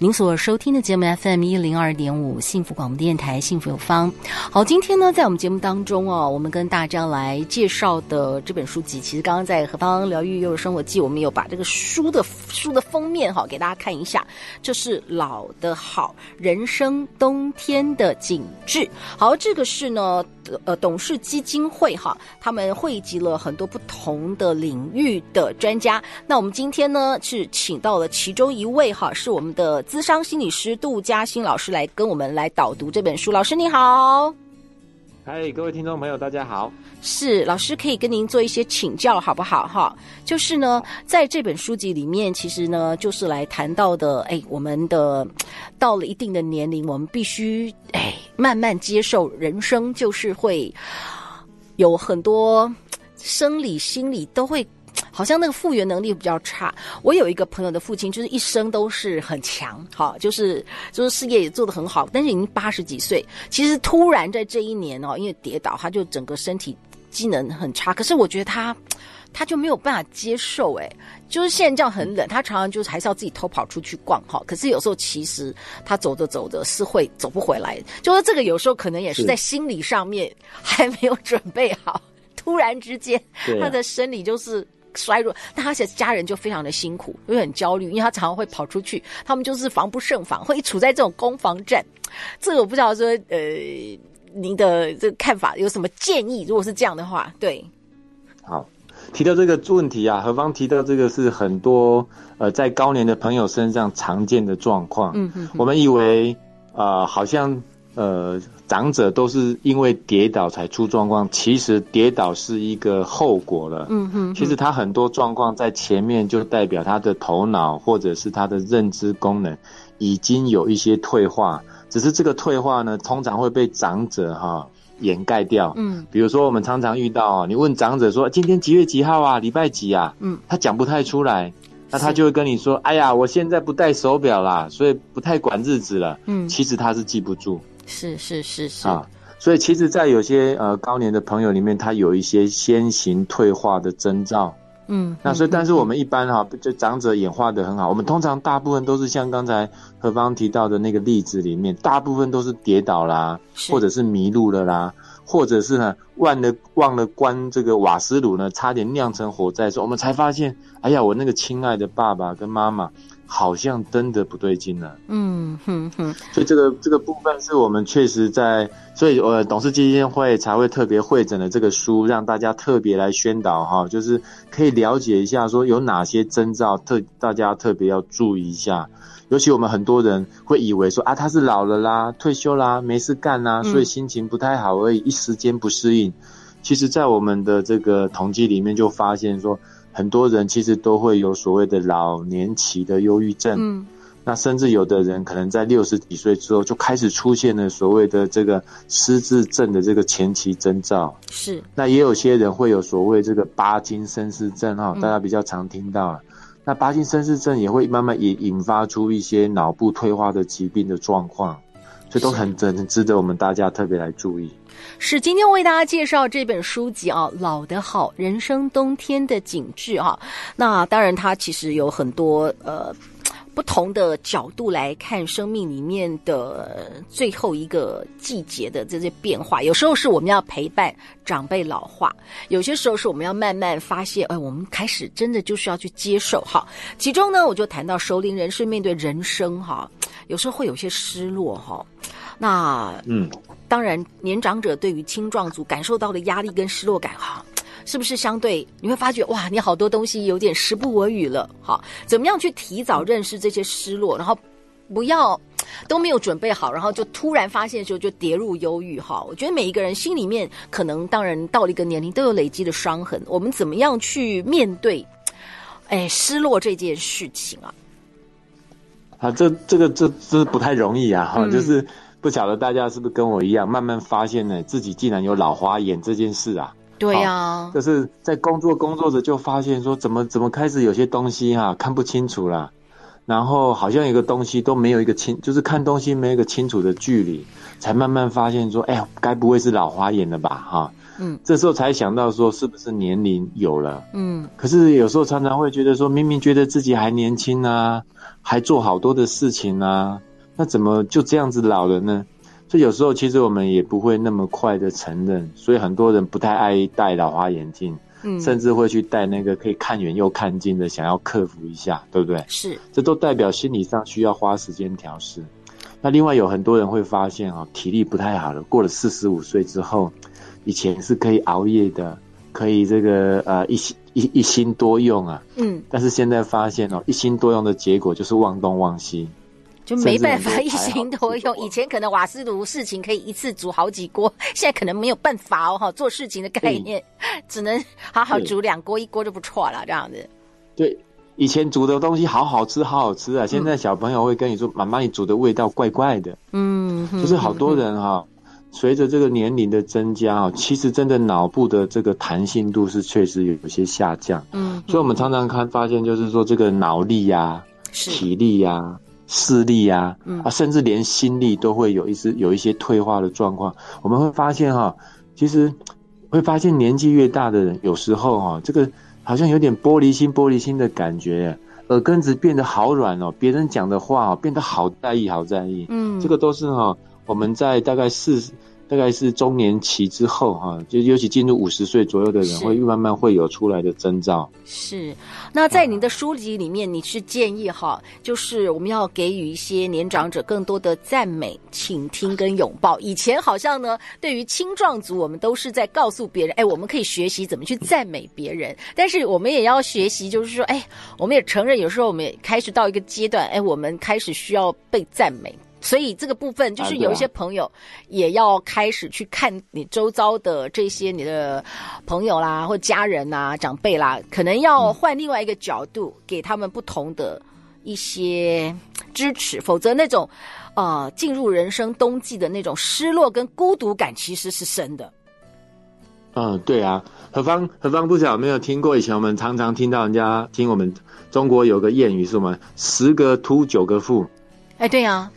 您所收听的节目 FM 一零二点五幸福广播电台幸福有方。好，今天呢，在我们节目当中哦，我们跟大家来介绍的这本书籍，其实刚刚在何方疗愈幼儿生活记，我们有把这个书的书的封面哈给大家看一下，这是老的好人生冬天的景致。好，这个是呢。呃，董事基金会哈，他们汇集了很多不同的领域的专家。那我们今天呢，是请到了其中一位哈，是我们的咨商心理师杜嘉欣老师来跟我们来导读这本书。老师你好，嗨，各位听众朋友，大家好。是老师可以跟您做一些请教，好不好哈？就是呢，在这本书籍里面，其实呢，就是来谈到的，哎，我们的到了一定的年龄，我们必须哎慢慢接受人生，就是会有很多生理、心理都会好像那个复原能力比较差。我有一个朋友的父亲，就是一生都是很强，哈，就是就是事业也做得很好，但是已经八十几岁，其实突然在这一年哦，因为跌倒，他就整个身体。机能很差，可是我觉得他，他就没有办法接受，哎，就是现在这样很冷，他常常就是还是要自己偷跑出去逛哈。可是有时候其实他走着走着是会走不回来，就是这个有时候可能也是在心理上面还没有准备好，突然之间他的生理就是衰弱，那他的家人就非常的辛苦，会很焦虑，因为他常常会跑出去，他们就是防不胜防，会处在这种攻防战。这个我不知道说呃。您的这个看法有什么建议？如果是这样的话，对，好，提到这个问题啊，何方提到这个是很多呃在高年的朋友身上常见的状况。嗯嗯，我们以为啊、呃，好像呃长者都是因为跌倒才出状况，其实跌倒是一个后果了。嗯哼，其实他很多状况在前面就代表他的头脑或者是他的认知功能已经有一些退化。只是这个退化呢，通常会被长者哈、哦、掩盖掉。嗯，比如说我们常常遇到，你问长者说今天几月几号啊，礼拜几啊？嗯，他讲不太出来，那他就会跟你说，哎呀，我现在不戴手表啦，所以不太管日子了。嗯，其实他是记不住。是是是是啊，所以其实，在有些呃高年的朋友里面，他有一些先行退化的征兆。嗯，那所以，但是我们一般哈，就长者演化的很好。我们通常大部分都是像刚才何方提到的那个例子里面，大部分都是跌倒啦，或者是迷路了啦，或者是呢忘了忘了关这个瓦斯炉呢，差点酿成火灾的时候，我们才发现，哎呀，我那个亲爱的爸爸跟妈妈。好像真的不对劲了，嗯哼哼，所以这个这个部分是我们确实在，所以呃董事基金会才会特别会诊的这个书，让大家特别来宣导哈，就是可以了解一下说有哪些征兆特大家特别要注意一下，尤其我们很多人会以为说啊他是老了啦，退休啦，没事干啦，所以心情不太好而已，一时间不适应，其实在我们的这个统计里面就发现说。很多人其实都会有所谓的老年期的忧郁症，嗯，那甚至有的人可能在六十几岁之后就开始出现了所谓的这个失智症的这个前期征兆，是。那也有些人会有所谓这个巴金森氏症哈，大家比较常听到。嗯，那巴金森氏症也会慢慢引引发出一些脑部退化的疾病的状况，所以都很很值得我们大家特别来注意。是今天为大家介绍这本书籍啊，老的好，人生冬天的景致哈。那当然，它其实有很多呃不同的角度来看生命里面的最后一个季节的这些变化。有时候是我们要陪伴长辈老化，有些时候是我们要慢慢发现，哎，我们开始真的就是要去接受哈。其中呢，我就谈到熟龄人士面对人生哈，有时候会有些失落哈。那嗯。当然，年长者对于青壮族感受到的压力跟失落感，哈，是不是相对你会发觉哇，你好多东西有点时不我与了，好，怎么样去提早认识这些失落，然后不要都没有准备好，然后就突然发现的时候就跌入忧郁，哈，我觉得每一个人心里面可能，当然到了一个年龄都有累积的伤痕，我们怎么样去面对，哎，失落这件事情啊？啊，这这个这这不太容易啊，哈、嗯，就是不晓得大家是不是跟我一样，慢慢发现呢，自己竟然有老花眼这件事啊。对呀、啊，就是在工作工作着就发现说，怎么怎么开始有些东西哈、啊、看不清楚了，然后好像有个东西都没有一个清，就是看东西没有一个清楚的距离，才慢慢发现说，哎呀，该不会是老花眼了吧？哈，嗯，这时候才想到说，是不是年龄有了？嗯，可是有时候常常会觉得说，明明觉得自己还年轻啊，还做好多的事情啊，那怎么就这样子老了呢？所以有时候其实我们也不会那么快的承认，所以很多人不太爱戴老花眼镜，嗯，甚至会去戴那个可以看远又看近的，想要克服一下，对不对？是，这都代表心理上需要花时间调试。那另外有很多人会发现哦，体力不太好了，过了四十五岁之后，以前是可以熬夜的，可以这个呃一心一一心多用啊，嗯，但是现在发现哦，一心多用的结果就是忘东忘西。就没办法一心多用，以前可能瓦斯炉事情可以一次煮好几锅，现在可能没有办法哦，哈，做事情的概念只能好好煮两锅，一锅就不错了，这样子。对，以前煮的东西好好吃，好好吃啊！现在小朋友会跟你说：“妈妈，你煮的味道怪怪的。”嗯，就是好多人哈，随着这个年龄的增加啊，其实真的脑部的这个弹性度是确实有些下降。嗯，所以我们常常看发现，就是说这个脑力呀、体力呀。视力啊，啊，甚至连心力都会有一些有一些退化的状况。我们会发现哈，其实会发现年纪越大的人，有时候哈，这个好像有点玻璃心、玻璃心的感觉，耳根子变得好软哦，别人讲的话变得好在意、好在意。嗯，这个都是哈，我们在大概四十。大概是中年期之后哈，就尤其进入五十岁左右的人，会慢慢会有出来的征兆。是，那在您的书籍里面，你是建议哈，就是我们要给予一些年长者更多的赞美、倾听跟拥抱。以前好像呢，对于青壮族，我们都是在告诉别人，哎，我们可以学习怎么去赞美别人。但是我们也要学习，就是说，哎，我们也承认，有时候我们也开始到一个阶段，哎，我们开始需要被赞美。所以这个部分就是有一些朋友也要开始去看你周遭的这些你的朋友啦，或家人啊、长辈啦，可能要换另外一个角度，给他们不同的一些支持，否则那种呃进入人生冬季的那种失落跟孤独感其实是深的。嗯，对啊，何方何方不晓有没有听过？以前我们常常听到人家听我们中国有个谚语，是什么？十个秃九个富。哎，对啊。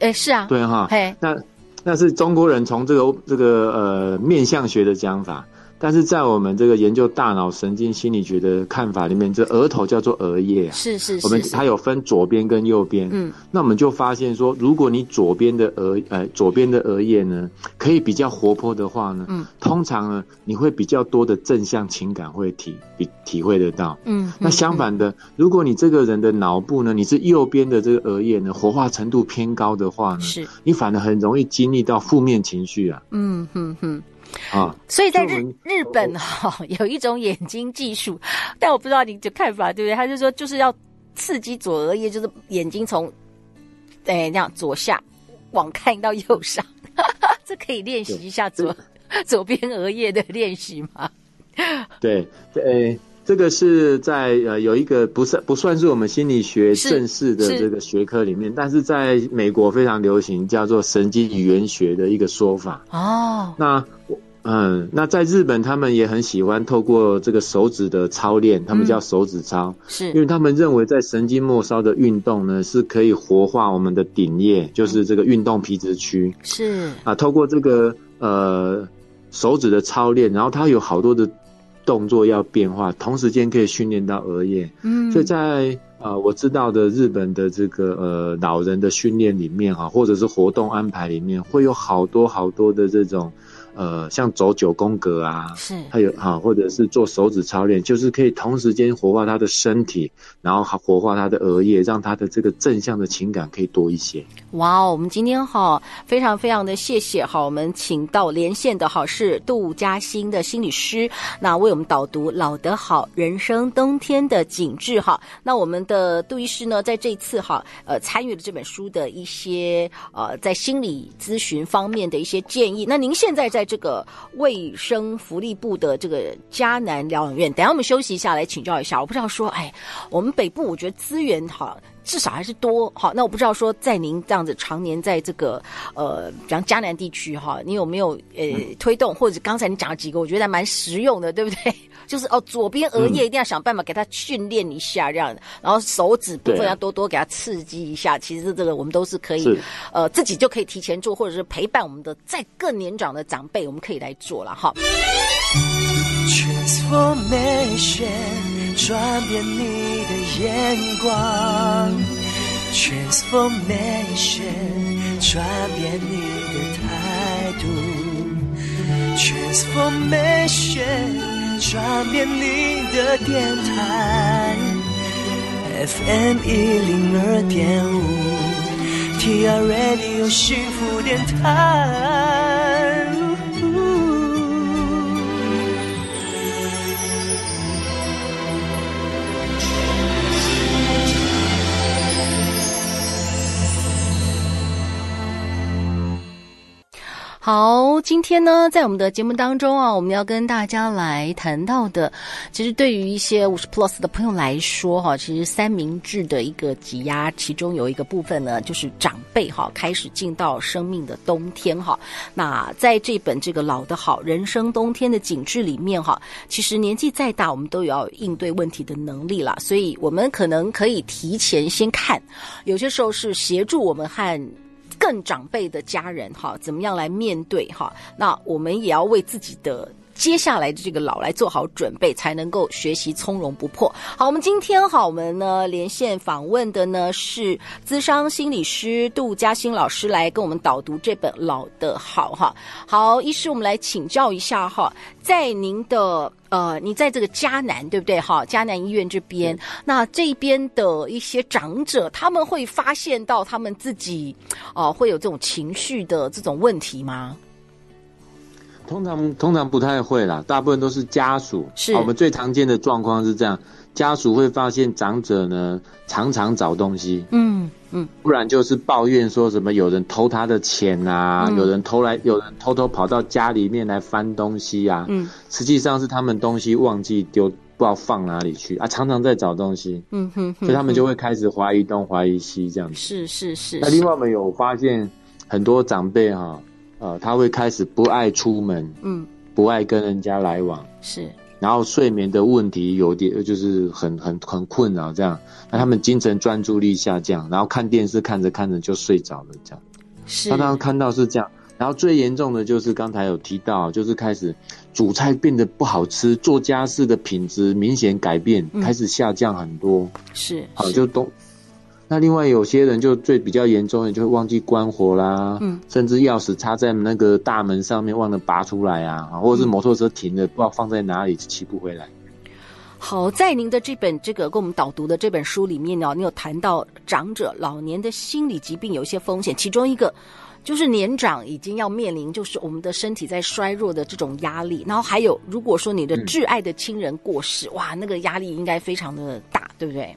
哎，是啊，对哈，嘿，那那是中国人从这个这个呃面相学的讲法。但是在我们这个研究大脑神经心理学的看法里面，这额头叫做额叶啊，是是是，我们它有分左边跟右边，嗯，那我们就发现说，如果你左边的额呃左边的额叶呢，可以比较活泼的话呢，嗯，通常呢，你会比较多的正向情感会体体体会得到，嗯，那相反的，如果你这个人的脑部呢，你是右边的这个额叶呢，活化程度偏高的话呢，是，你反而很容易经历到负面情绪啊，嗯哼哼。啊，所以在日日本哈、哦、有一种眼睛技术，但我不知道你的看法对不对？他就说就是要刺激左额叶，就是眼睛从哎那样左下往看到右上，这可以练习一下左左边额叶的练习吗？对，对，这个是在呃有一个不算不算是我们心理学正式的这个学科里面，但是在美国非常流行，叫做神经语言学的一个说法。哦，那我。嗯，那在日本，他们也很喜欢透过这个手指的操练，他们叫手指操，嗯、是因为他们认为在神经末梢的运动呢，是可以活化我们的顶叶，就是这个运动皮质区。是啊，透过这个呃手指的操练，然后它有好多的动作要变化，同时间可以训练到额叶。嗯，所以在呃我知道的日本的这个呃老人的训练里面哈，或者是活动安排里面，会有好多好多的这种。呃，像走九宫格啊，是，还有哈，或者是做手指操练，就是可以同时间活化他的身体，然后还活化他的额叶，让他的这个正向的情感可以多一些。哇哦，我们今天哈非常非常的谢谢哈，我们请到连线的哈是杜嘉欣的心理师，那为我们导读《老得好人生冬天的景致》哈。那我们的杜医师呢，在这一次哈呃参与了这本书的一些呃在心理咨询方面的一些建议。那您现在在这个卫生福利部的这个迦南疗养院，等下我们休息一下来请教一下。我不知道说，哎，我们北部我觉得资源好至少还是多。好，那我不知道说在您这样子常年在这个呃，比方江南地区哈，你有没有呃推动，或者刚才你讲了几个，我觉得还蛮实用的，对不对？就是哦，左边额叶一定要想办法给他训练一下这样，然后手指部分要多多给他刺激一下。其实这个我们都是可以，呃，自己就可以提前做，或者是陪伴我们的再更年长的长辈，我们可以来做了哈。Transformation，转变你的眼光，Transformation，转变你的态度，Transformation。转变你的电台，FM 一零二点五，TR Radio 幸福电台。好，今天呢，在我们的节目当中啊，我们要跟大家来谈到的，其实对于一些五十 plus 的朋友来说，哈，其实三明治的一个挤压，其中有一个部分呢，就是长辈哈开始进到生命的冬天哈。那在这本这个老的好人生冬天的景致里面哈，其实年纪再大，我们都有要应对问题的能力了，所以我们可能可以提前先看，有些时候是协助我们和。更长辈的家人哈，怎么样来面对哈？那我们也要为自己的接下来的这个老来做好准备，才能够学习从容不迫。好，我们今天哈，我们呢连线访问的呢是资商心理师杜嘉欣老师，来跟我们导读这本《老的好》哈。好，医师，我们来请教一下哈，在您的。呃，你在这个迦南对不对？哈，迦南医院这边，那这边的一些长者，他们会发现到他们自己，哦、呃，会有这种情绪的这种问题吗？通常通常不太会啦，大部分都是家属。是，我们最常见的状况是这样。家属会发现长者呢，常常找东西，嗯嗯，不然就是抱怨说什么有人偷他的钱啊，嗯、有人偷来，有人偷偷跑到家里面来翻东西啊，嗯，实际上是他们东西忘记丢，不知道放哪里去啊，常常在找东西，嗯哼，哼，所以他们就会开始怀疑东怀疑西这样子，是是是。那另外我们有发现很多长辈哈，呃，他会开始不爱出门，嗯，不爱跟人家来往，是。然后睡眠的问题有点，就是很很很困扰这样，那他们精神专注力下降，然后看电视看着看着就睡着了这样。是，常常看到是这样。然后最严重的就是刚才有提到，就是开始煮菜变得不好吃，做家事的品质明显改变，嗯、开始下降很多。是，好就都。那另外有些人就最比较严重的，就会忘记关火啦，嗯，甚至钥匙插在那个大门上面忘了拔出来啊，或者是摩托车停了不知道放在哪里骑不回来。好，在您的这本这个跟我们导读的这本书里面呢，你有谈到长者老年的心理疾病有一些风险，其中一个就是年长已经要面临就是我们的身体在衰弱的这种压力，然后还有如果说你的挚爱的亲人过世，嗯、哇，那个压力应该非常的大，对不对？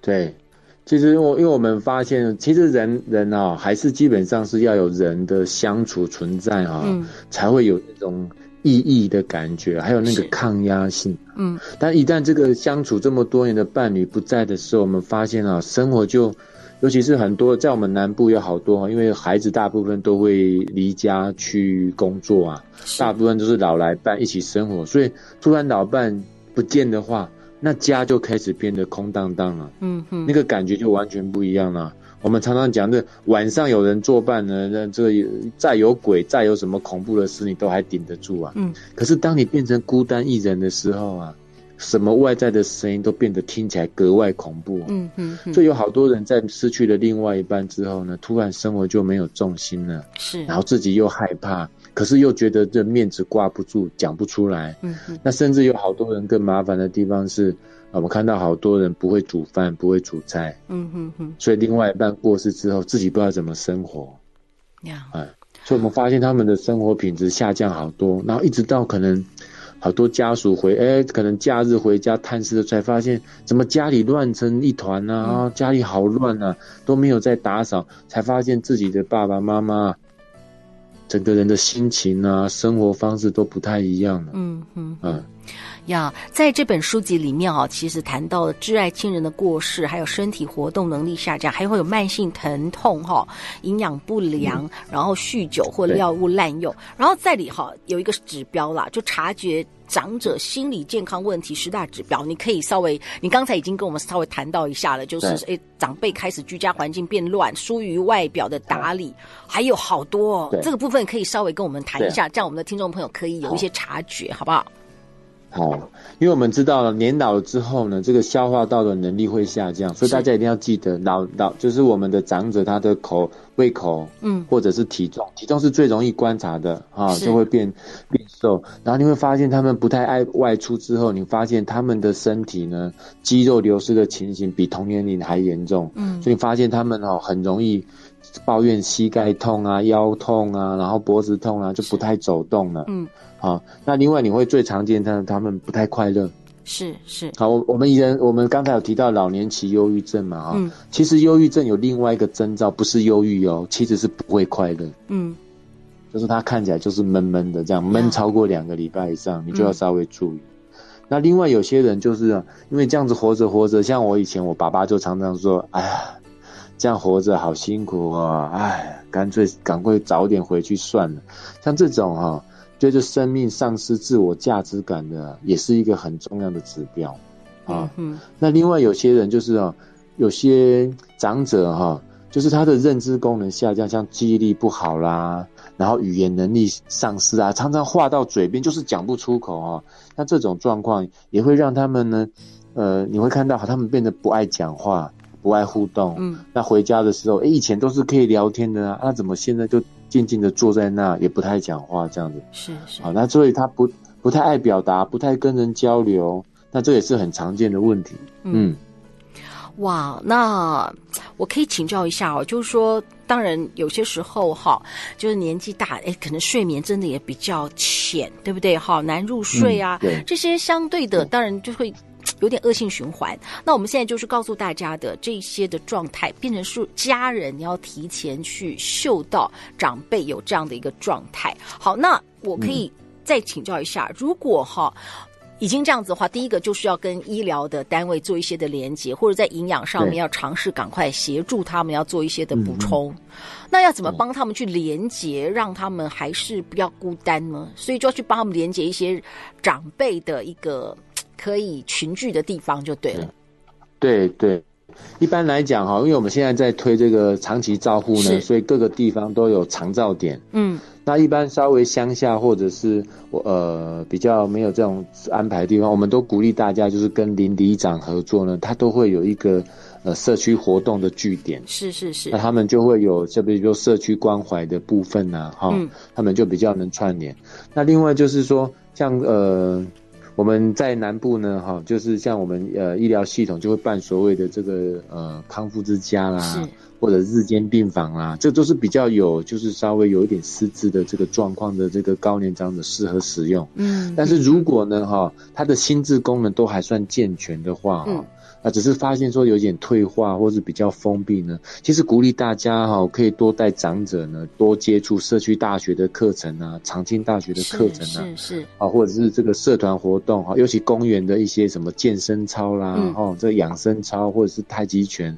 对。其实我因为我们发现，其实人人啊、哦，还是基本上是要有人的相处存在啊、才会有那种意义的感觉，还有那个抗压性。嗯，但一旦这个相处这么多年的伴侣不在的时候，我们发现啊，生活就，尤其是很多在我们南部有好多，因为孩子大部分都会离家去工作啊，大部分都是老来伴一起生活，所以突然老伴不见的话。那家就开始变得空荡荡了，嗯哼，那个感觉就完全不一样了。我们常常讲的晚上有人作伴呢，那这个再有鬼，再有什么恐怖的事，你都还顶得住啊。嗯，可是当你变成孤单一人的时候啊，什么外在的声音都变得听起来格外恐怖。嗯哼，所以有好多人在失去了另外一半之后呢，突然生活就没有重心了，是，然后自己又害怕。可是又觉得这面子挂不住，讲不出来。嗯，那甚至有好多人更麻烦的地方是，我们看到好多人不会煮饭，不会煮菜。嗯哼哼。所以另外一半过世之后，自己不知道怎么生活。呀，哎，所以我们发现他们的生活品质下降好多，然后一直到可能好多家属回，哎，可能假日回家探视的才发现，怎么家里乱成一团啊，嗯、家里好乱啊，都没有在打扫，才发现自己的爸爸妈妈。整个人的心情啊，生活方式都不太一样了。嗯嗯嗯，呀，在这本书籍里面啊，其实谈到了挚爱亲人的过世，还有身体活动能力下降，还会有慢性疼痛哈，营养不良，嗯、然后酗酒或药物滥用，然后在里哈有一个指标啦，就察觉长者心理健康问题十大指标，你可以稍微，你刚才已经跟我们稍微谈到一下了，就是诶，长辈开始居家环境变乱，疏于外表的打理，还有好多、哦，这个部分可以稍微跟我们谈一下，这样我们的听众朋友可以有一些察觉，好，好不好？好，因为我们知道了年老了之后呢，这个消化道的能力会下降，所以大家一定要记得，老老就是我们的长者他的口胃口，嗯，或者是体重，体重是最容易观察的啊，就会变变瘦。然后你会发现他们不太爱外出之后，你发现他们的身体呢，肌肉流失的情形比同年龄还严重，嗯，所以你发现他们哦很容易抱怨膝盖痛啊、腰痛啊，然后脖子痛啊，就不太走动了，嗯。好，那另外你会最常见他他们不太快乐，是是。好，我我们以前我们刚才有提到老年期忧郁症嘛，哈、嗯，其实忧郁症有另外一个征兆，不是忧郁哦，其实是不会快乐，嗯，就是他看起来就是闷闷的这样，闷超过两个礼拜以上，嗯、你就要稍微注意。那另外有些人就是因为这样子活着活着，像我以前我爸爸就常常说，哎呀，这样活着好辛苦啊、哦，哎，干脆赶快早点回去算了。像这种哈、哦。随着生命丧失自我价值感的，也是一个很重要的指标啊。嗯，那另外有些人就是啊，有些长者哈，就是他的认知功能下降，像记忆力不好啦，然后语言能力丧失啊，常常话到嘴边就是讲不出口啊。那这种状况也会让他们呢，呃，你会看到他们变得不爱讲话，不爱互动。嗯，那回家的时候，哎，以前都是可以聊天的啊，那怎么现在就？静静的坐在那，也不太讲话，这样子是是。好，那所以他不不太爱表达，不太跟人交流，那这也是很常见的问题。嗯，哇，那我可以请教一下哦，就是说，当然有些时候哈，就是年纪大，哎，可能睡眠真的也比较浅，对不对？哈，难入睡啊，嗯、对，这些相对的，当然就会。有点恶性循环。那我们现在就是告诉大家的这些的状态，变成是家人你要提前去嗅到长辈有这样的一个状态。好，那我可以再请教一下，嗯、如果哈已经这样子的话，第一个就是要跟医疗的单位做一些的连接，或者在营养上面要尝试赶快协助他们要做一些的补充。嗯、那要怎么帮他们去连接，让他们还是不要孤单呢？所以就要去帮他们连接一些长辈的一个。可以群聚的地方就对了。对对，一般来讲哈，因为我们现在在推这个长期照护呢，所以各个地方都有长照点。嗯，那一般稍微乡下或者是呃比较没有这种安排的地方，我们都鼓励大家就是跟邻里长合作呢，他都会有一个呃社区活动的据点。是是是，那他们就会有，就比如说社区关怀的部分呐，哈，嗯，他们就比较能串联。那另外就是说，像呃。我们在南部呢，哈，就是像我们呃医疗系统就会办所谓的这个呃康复之家啦，或者日间病房啦，这都是比较有就是稍微有一点失智的这个状况的这个高年长者适合使用。嗯，但是如果呢，哈，他的心智功能都还算健全的话，哈、嗯。啊，只是发现说有点退化，或是比较封闭呢。其实鼓励大家哈，可以多带长者呢，多接触社区大学的课程啊，长青大学的课程啊，是是，是啊，或者是这个社团活动哈，尤其公园的一些什么健身操啦，嗯、哦，这养生操或者是太极拳，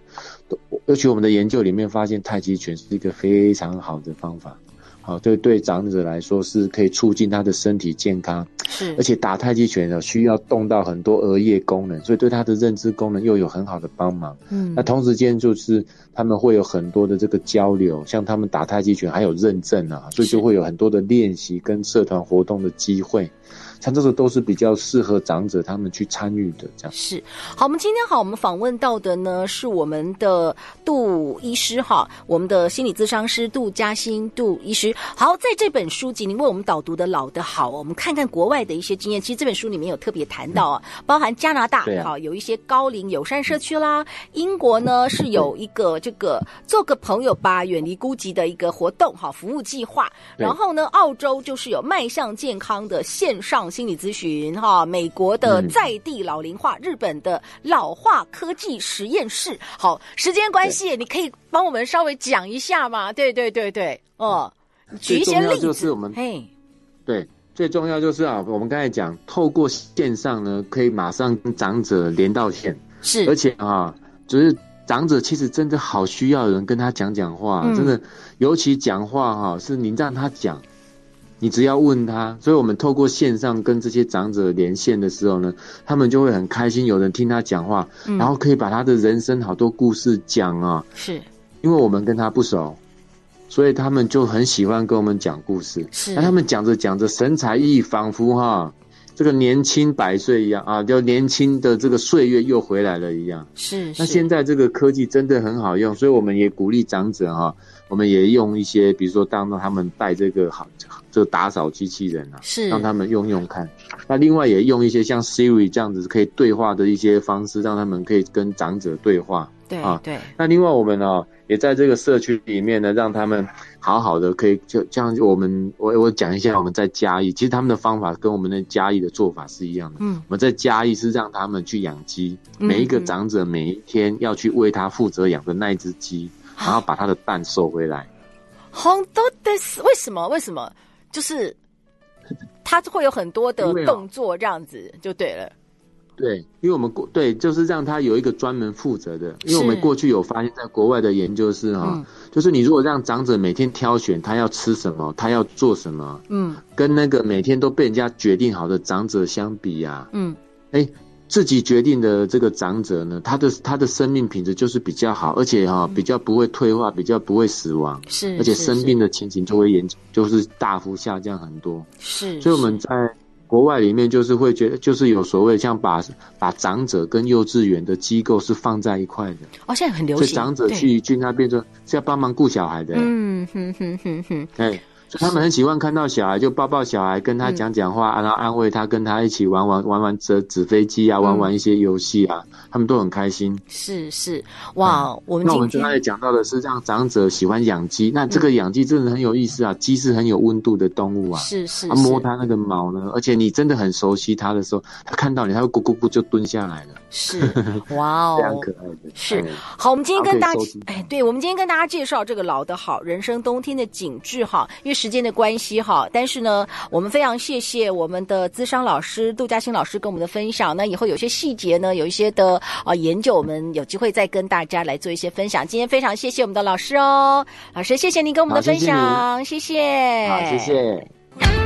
都尤其我们的研究里面发现，太极拳是一个非常好的方法。好，对对，长者来说是可以促进他的身体健康，是，而且打太极拳呢需要动到很多额叶功能，所以对他的认知功能又有很好的帮忙。嗯，那同时间就是他们会有很多的这个交流，像他们打太极拳还有认证啊，所以就会有很多的练习跟社团活动的机会。像这个都是比较适合长者他们去参与的，这样是好。我们今天好，我们访问到的呢是我们的杜医师哈，我们的心理咨商师杜嘉欣杜医师。好，在这本书籍，您为我们导读的老的好，我们看看国外的一些经验。其实这本书里面有特别谈到啊，嗯、包含加拿大好、啊、有一些高龄友善社区啦，英国呢是有一个这个做个朋友吧，远离孤寂的一个活动哈服务计划。然后呢，澳洲就是有迈向健康的线上。心理咨询哈，美国的在地老龄化，嗯、日本的老化科技实验室。好，时间关系，你可以帮我们稍微讲一下吗？对对对对，哦，举一些例子。就是我们，嘿，对，最重要就是啊，我们刚才讲，透过线上呢，可以马上跟长者连到线，是，而且啊，就是长者其实真的好需要人跟他讲讲话，嗯、真的，尤其讲话哈、啊，是您让他讲，你只要问他，所以我们透过线上跟这些长者连线的时候呢，他们就会很开心，有人听他讲话，嗯、然后可以把他的人生好多故事讲啊，是，因为我们跟他不熟。所以他们就很喜欢跟我们讲故事，是。那他们讲着讲着神采奕奕，仿佛哈这个年轻百岁一样啊，就年轻的这个岁月又回来了一样。是。那现在这个科技真的很好用，所以我们也鼓励长者哈，我们也用一些，比如说当他们带这个好这个打扫机器人啊，是让他们用用看。那另外也用一些像 Siri 这样子可以对话的一些方式，让他们可以跟长者对话。对啊，对。那另外我们呢？也在这个社区里面呢，让他们好好的可以就这样。我们我我讲一下我们在嘉义，其实他们的方法跟我们的嘉义的做法是一样的。嗯，我们在嘉义是让他们去养鸡，每一个长者每一天要去为他负责养的那一只鸡，然后把他的蛋收回来。好多的是为什么？为什么？就是他会有很多的动作，这样子就对了。对，因为我们过对，就是让他有一个专门负责的。因为我们过去有发现，在国外的研究是哈，嗯、就是你如果让长者每天挑选他要吃什么，他要做什么，嗯，跟那个每天都被人家决定好的长者相比呀、啊，嗯，哎，自己决定的这个长者呢，他的他的生命品质就是比较好，而且哈、嗯、比较不会退化，比较不会死亡，是，而且生病的情形就会严，就是大幅下降很多，是，所以我们在。国外里面就是会觉得，就是有所谓像把把长者跟幼稚园的机构是放在一块的。哦，现在很流行。所以长者去去那边做是要帮忙顾小孩的。嗯哼哼哼哼。哎。他们很喜欢看到小孩，就抱抱小孩，跟他讲讲话，然后安慰他，跟他一起玩玩玩玩折纸飞机啊，玩玩一些游戏啊，他们都很开心。是是，哇，我们那我们刚才讲到的是让长者喜欢养鸡，那这个养鸡真的很有意思啊，鸡是很有温度的动物啊，是是，摸它那个毛呢，而且你真的很熟悉它的时候，它看到你，它会咕咕咕就蹲下来了。是，哇哦，非常可爱的。是，好，我们今天跟大家，哎，对，我们今天跟大家介绍这个老的好人生冬天的景致哈，因为时间的关系哈，但是呢，我们非常谢谢我们的资商老师杜佳欣老师跟我们的分享。那以后有些细节呢，有一些的啊、呃、研究，我们有机会再跟大家来做一些分享。今天非常谢谢我们的老师哦，老师谢谢您跟我们的分享，谢谢。好，谢谢。